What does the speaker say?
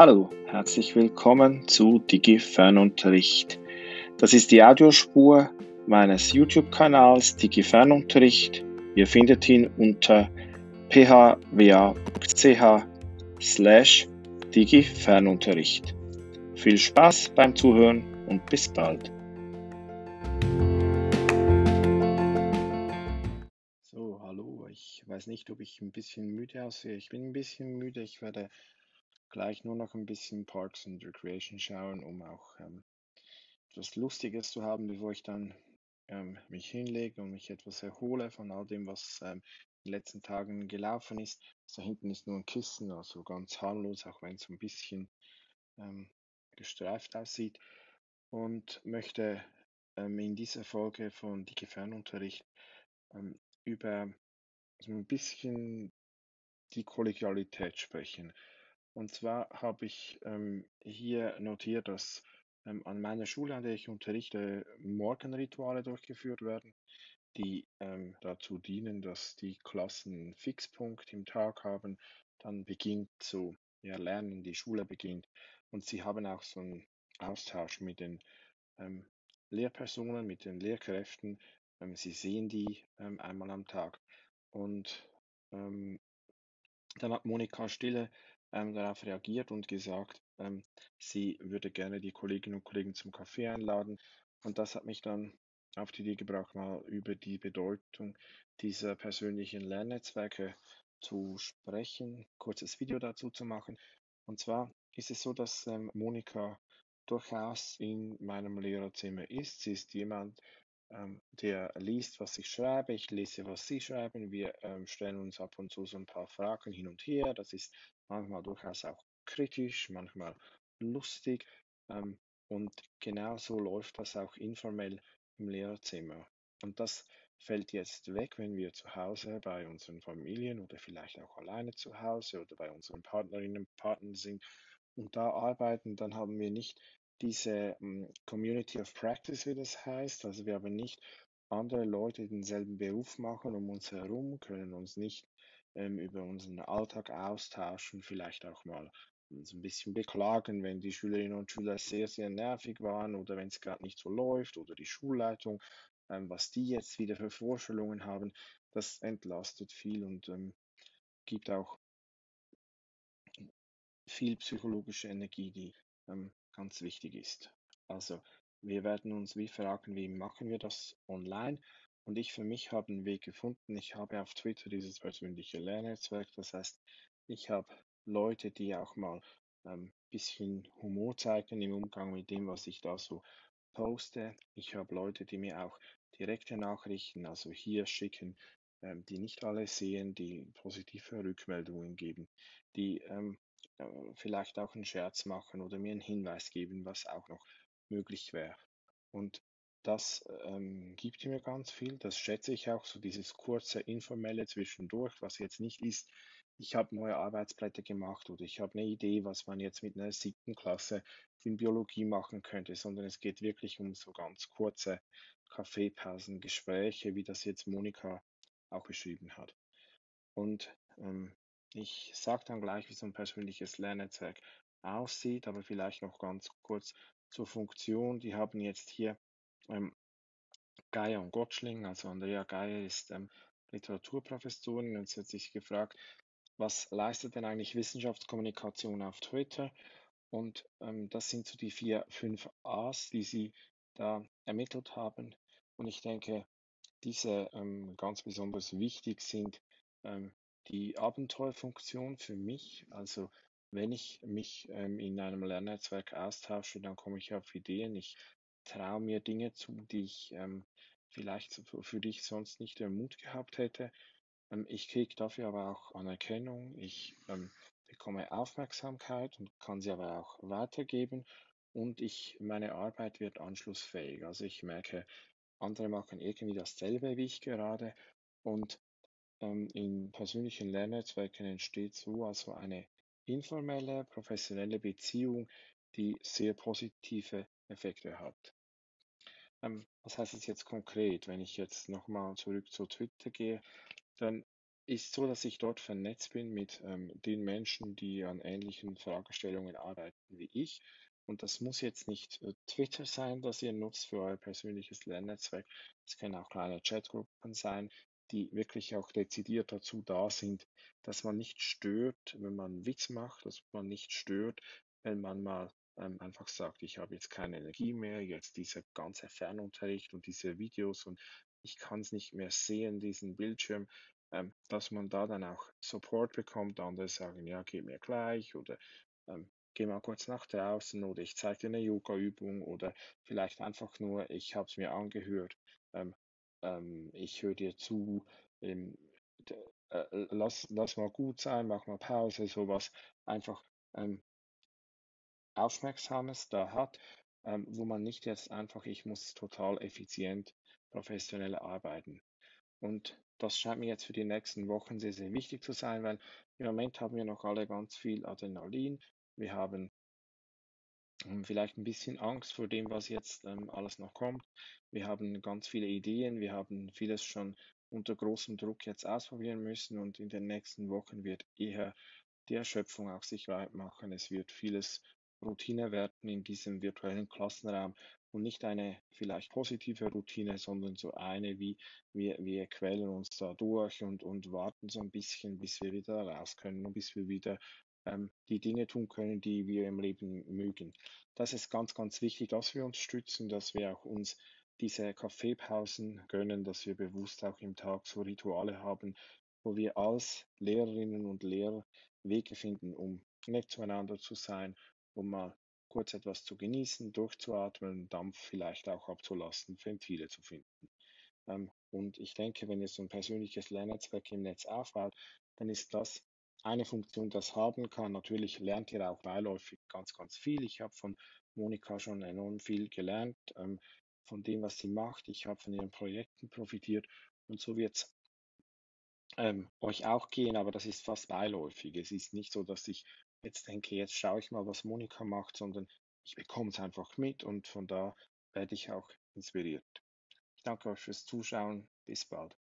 Hallo, herzlich willkommen zu DigiFernunterricht. Das ist die Audiospur meines YouTube-Kanals DigiFernunterricht. Ihr findet ihn unter phwa.ch slash DigiFernunterricht. Viel Spaß beim Zuhören und bis bald. So, hallo, ich weiß nicht, ob ich ein bisschen müde aussehe. Ich bin ein bisschen müde. Ich werde gleich nur noch ein bisschen Parks and Recreation schauen, um auch ähm, etwas Lustiges zu haben, bevor ich dann ähm, mich hinlege und mich etwas erhole von all dem, was ähm, in den letzten Tagen gelaufen ist. Da hinten ist nur ein Kissen, also ganz harmlos, auch wenn es ein bisschen ähm, gestreift aussieht. Und möchte ähm, in dieser Folge von Dicke Fernunterricht ähm, über so ein bisschen die Kollegialität sprechen. Und zwar habe ich ähm, hier notiert, dass ähm, an meiner Schule, an der ich unterrichte, Morgenrituale durchgeführt werden, die ähm, dazu dienen, dass die Klassen einen Fixpunkt im Tag haben. Dann beginnt so, ja, Lernen, die Schule beginnt. Und sie haben auch so einen Austausch mit den ähm, Lehrpersonen, mit den Lehrkräften. Ähm, sie sehen die ähm, einmal am Tag. Und ähm, dann hat Monika Stille ähm, darauf reagiert und gesagt, ähm, sie würde gerne die Kolleginnen und Kollegen zum Kaffee einladen. Und das hat mich dann auf die Idee gebracht, mal über die Bedeutung dieser persönlichen Lernnetzwerke zu sprechen, kurzes Video dazu zu machen. Und zwar ist es so, dass ähm, Monika durchaus in meinem Lehrerzimmer ist. Sie ist jemand, ähm, der liest, was ich schreibe, ich lese, was Sie schreiben. Wir ähm, stellen uns ab und zu so ein paar Fragen hin und her. Das ist manchmal durchaus auch kritisch, manchmal lustig. Ähm, und genauso läuft das auch informell im Lehrerzimmer. Und das fällt jetzt weg, wenn wir zu Hause bei unseren Familien oder vielleicht auch alleine zu Hause oder bei unseren Partnerinnen und Partnern sind und da arbeiten, dann haben wir nicht diese um, hm, Community of Practice, wie das heißt. Also wir haben nicht andere Leute, die denselben Beruf machen um uns herum, können uns nicht ähm, über unseren Alltag austauschen, vielleicht auch mal uns ein bisschen beklagen, wenn die Schülerinnen und Schüler sehr, sehr nervig waren oder wenn es gerade nicht so läuft oder die Schulleitung, ähm, was die jetzt wieder für Vorstellungen haben, das entlastet viel und ähm, gibt auch viel psychologische Energie, die ähm, ganz wichtig ist. Also wir werden uns wie fragen, wie machen wir das online? Und ich für mich habe einen Weg gefunden. Ich habe auf Twitter dieses persönliche Lernnetzwerk. Das heißt, ich habe Leute, die auch mal ein ähm, bisschen Humor zeigen im Umgang mit dem, was ich da so poste. Ich habe Leute, die mir auch direkte Nachrichten, also hier schicken, ähm, die nicht alle sehen, die positive Rückmeldungen geben, die ähm, äh, vielleicht auch einen Scherz machen oder mir einen Hinweis geben, was auch noch möglich wäre. Und das ähm, gibt mir ganz viel. Das schätze ich auch, so dieses kurze, informelle zwischendurch, was jetzt nicht ist, ich habe neue Arbeitsblätter gemacht oder ich habe eine Idee, was man jetzt mit einer siebten Klasse in Biologie machen könnte, sondern es geht wirklich um so ganz kurze Kaffeepausen, Gespräche, wie das jetzt Monika auch beschrieben hat. Und ähm, ich sage dann gleich, wie so ein persönliches Lernnetzwerk aussieht, aber vielleicht noch ganz kurz zur Funktion. Die haben jetzt hier ähm, Geier und Gottschling, also Andrea Geier ist ähm, Literaturprofessorin und sie hat sich gefragt, was leistet denn eigentlich Wissenschaftskommunikation auf Twitter? Und ähm, das sind so die vier, fünf A's, die sie da ermittelt haben. Und ich denke, diese ähm, ganz besonders wichtig sind ähm, die Abenteuerfunktion für mich. Also wenn ich mich ähm, in einem Lernnetzwerk austausche, dann komme ich auf Ideen. Ich traue mir Dinge zu, die ich ähm, vielleicht für, dich sonst nicht den Mut gehabt hätte. Ähm, ich kriege dafür aber auch Anerkennung. Ich ähm, bekomme Aufmerksamkeit und kann sie aber auch weitergeben. Und ich, meine Arbeit wird anschlussfähig. Also ich merke, andere machen irgendwie dasselbe wie ich gerade. Und in persönlichen Lernnetzwerken entsteht so also eine informelle, professionelle Beziehung, die sehr positive Effekte hat. Ähm, was heißt es jetzt konkret? Wenn ich jetzt nochmal zurück zu Twitter gehe, dann ist so, dass ich dort vernetzt bin mit ähm, den Menschen, die an ähnlichen Fragestellungen arbeiten wie ich. Und das muss jetzt nicht äh, Twitter sein, das ihr nutzt für euer persönliches Lernnetzwerk. Es können auch kleine Chatgruppen sein, die wirklich auch dezidiert dazu da sind, dass man nicht stört, wenn man Witz macht, dass man nicht stört, wenn man mal ähm, einfach sagt, ich habe jetzt keine Energie mehr, jetzt dieser ganze Fernunterricht und diese Videos und ich kann es nicht mehr sehen, diesen Bildschirm, ähm, dass man da dann auch Support bekommt. Andere sagen, ja, geh mir gleich oder ähm, geh mal kurz nach draußen oder ich zeige dir eine Yoga-Übung oder vielleicht einfach nur, ich habe es mir angehört, ähm, ähm, ich höre dir zu, ähm, äh, lass, lass mal gut sein, mach mal Pause, sowas. Einfach ähm, Aufmerksames da hat, ähm, wo man nicht jetzt einfach, ich muss total effizient, professionell arbeiten. Und das scheint mir jetzt für die nächsten Wochen sehr, sehr wichtig zu sein, weil im Moment haben wir noch alle ganz viel Adrenalin. Wir haben vielleicht ein bisschen Angst vor dem, was jetzt ähm, alles noch kommt. Wir haben ganz viele Ideen, wir haben vieles schon unter großem Druck jetzt ausprobieren müssen und in den nächsten Wochen wird eher die Erschöpfung auch sich weit machen. Es wird vieles Routine werden in diesem virtuellen Klassenraum und nicht eine vielleicht positive Routine, sondern so eine wie wir, wir quälen uns da durch und, und warten so ein bisschen, bis wir wieder raus können und bis wir wieder ähm, die Dinge tun können, die wir im Leben mögen. Das ist ganz, ganz wichtig, dass wir uns stützen, dass wir auch uns diese Kaffeepausen gönnen, dass wir bewusst auch im Tag so Rituale haben, wo wir als Lehrerinnen und Lehrer Wege finden, um nett zueinander zu sein, um mal kurz etwas zu genießen, durchzuatmen, Dampf vielleicht auch abzulassen, Ventile zu finden. Ähm, und ich denke, wenn ihr so ein persönliches Lernnetzwerk im Netz aufbaut, dann ist das eine Funktion, das haben kann. Natürlich lernt ihr auch beiläufig ganz, ganz viel. Ich habe von Monika schon enorm viel gelernt, ähm, von dem, was sie macht. Ich habe von ihren Projekten profitiert und so wird es ähm, euch auch gehen, aber das ist fast beiläufig. Es ist nicht so, dass ich jetzt denke, jetzt schaue ich mal, was Monika macht, sondern ich bekomme es einfach mit und von da werde ich auch inspiriert. Ich danke euch fürs Zuschauen. Bis bald.